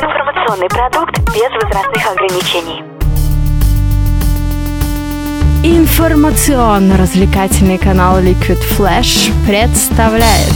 Информационный продукт без возрастных ограничений. Информационно-развлекательный канал Liquid Flash представляет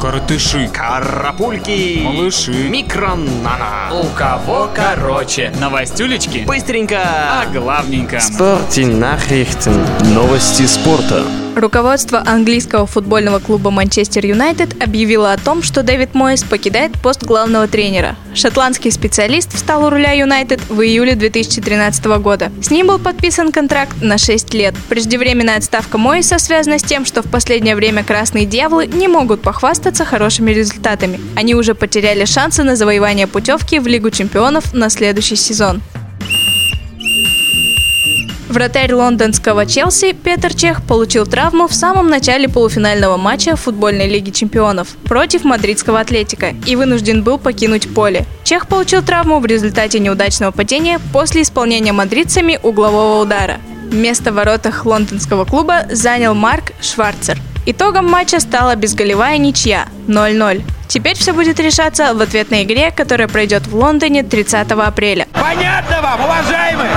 Коротыши, Карапульки, малыши, микронана. у кого короче, новостюлечки, Быстренько. а главненько. Спорте Nachrichten. Новости спорта. Руководство английского футбольного клуба Манчестер Юнайтед объявило о том, что Дэвид Моэс покидает пост главного тренера. Шотландский специалист встал у руля Юнайтед в июле 2013 года. С ним был подписан контракт на 6 лет. Преждевременная отставка Моэса связана с тем, что в последнее время красные дьяволы не могут похвастаться хорошими результатами. Они уже потеряли шансы на завоевание путевки в Лигу чемпионов на следующий сезон. Вратарь лондонского Челси Петр Чех получил травму в самом начале полуфинального матча футбольной лиги чемпионов против мадридского Атлетика и вынужден был покинуть поле. Чех получил травму в результате неудачного падения после исполнения мадридцами углового удара. Место в воротах лондонского клуба занял Марк Шварцер. Итогом матча стала безголевая ничья 0-0. Теперь все будет решаться в ответной игре, которая пройдет в Лондоне 30 апреля. Понятно вам, уважаемые?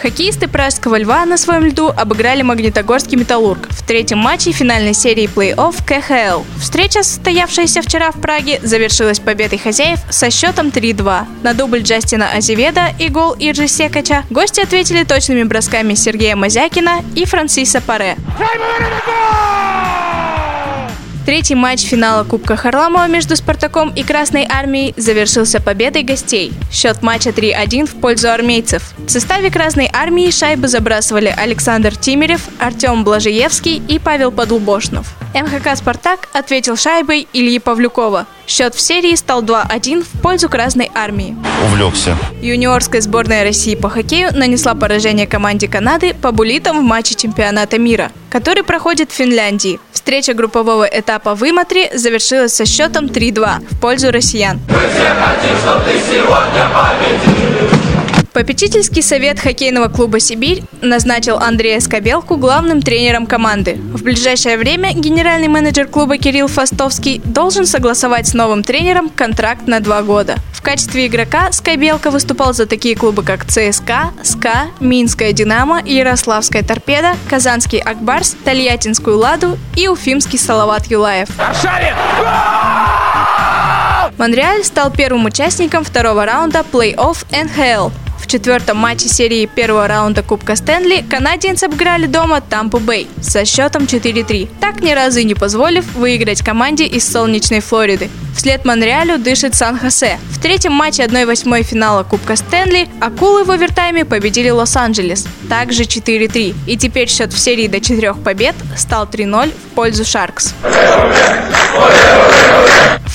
Хоккеисты Пражского льва на своем льду обыграли Магнитогорский металлург в третьем матче финальной серии плей-офф КХЛ. Встреча, состоявшаяся вчера в Праге, завершилась победой хозяев со счетом 3-2. На дубль Джастина Азеведа и гол Иржи Секача гости ответили точными бросками Сергея Мазякина и Франсиса Паре. Третий матч финала Кубка Харламова между «Спартаком» и «Красной армией» завершился победой гостей. Счет матча 3-1 в пользу армейцев. В составе «Красной армии» шайбы забрасывали Александр Тимирев, Артем Блажиевский и Павел Подлубошнов. МХК «Спартак» ответил шайбой Ильи Павлюкова. Счет в серии стал 2-1 в пользу Красной армии. увлекся. Юниорская сборная России по хоккею нанесла поражение команде Канады по буллитам в матче чемпионата мира, который проходит в Финляндии. Встреча группового этапа в Иматре завершилась со счетом 3-2 в пользу россиян. Попечительский совет хоккейного клуба «Сибирь» назначил Андрея Скобелку главным тренером команды. В ближайшее время генеральный менеджер клуба Кирилл Фастовский должен согласовать с новым тренером контракт на два года. В качестве игрока Скобелка выступал за такие клубы, как ЦСКА, СКА, Минская «Динамо», Ярославская «Торпеда», Казанский «Акбарс», Тольяттинскую «Ладу» и Уфимский «Салават Юлаев». Аршавин! Монреаль стал первым участником второго раунда плей-офф НХЛ. В четвертом матче серии первого раунда Кубка Стэнли канадиенцы обыграли дома Тампу Бэй со счетом 4-3, так ни разу и не позволив выиграть команде из солнечной Флориды. Вслед Монреалю дышит Сан-Хосе. В третьем матче 1-8 финала Кубка Стэнли акулы в овертайме победили Лос-Анджелес, также 4-3. И теперь счет в серии до четырех побед стал 3-0 в пользу Шаркс.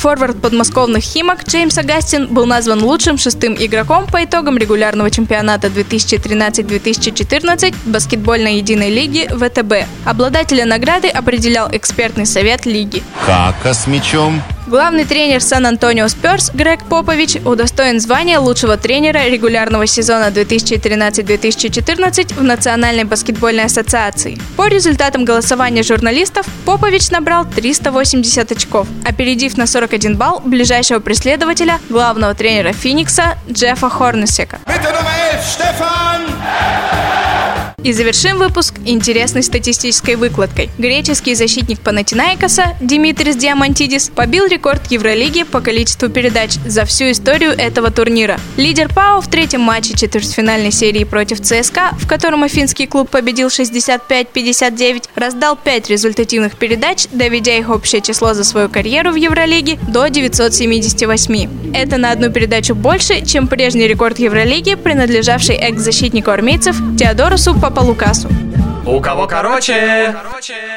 Форвард подмосковных «Химок» Джеймс Агастин был назван лучшим шестым игроком по итогам регулярного чемпионата 2013-2014 баскетбольной единой лиги ВТБ. Обладателя награды определял экспертный совет лиги. Кака с мячом. Главный тренер Сан-Антонио Сперс Грег Попович удостоен звания лучшего тренера регулярного сезона 2013-2014 в Национальной баскетбольной ассоциации. По результатам голосования журналистов Попович набрал 380 очков, опередив на 41 балл ближайшего преследователя, главного тренера Феникса Джеффа Хорнесека. И завершим выпуск интересной статистической выкладкой. Греческий защитник Панатинаикоса Димитрис Диамантидис побил рекорд Евролиги по количеству передач за всю историю этого турнира. Лидер ПАО в третьем матче четвертьфинальной серии против ЦСКА, в котором афинский клуб победил 65-59, раздал 5 результативных передач, доведя их общее число за свою карьеру в Евролиге до 978. Это на одну передачу больше, чем прежний рекорд Евролиги, принадлежавший экс-защитнику армейцев Теодорусу Папалукасу. У кого короче? короче.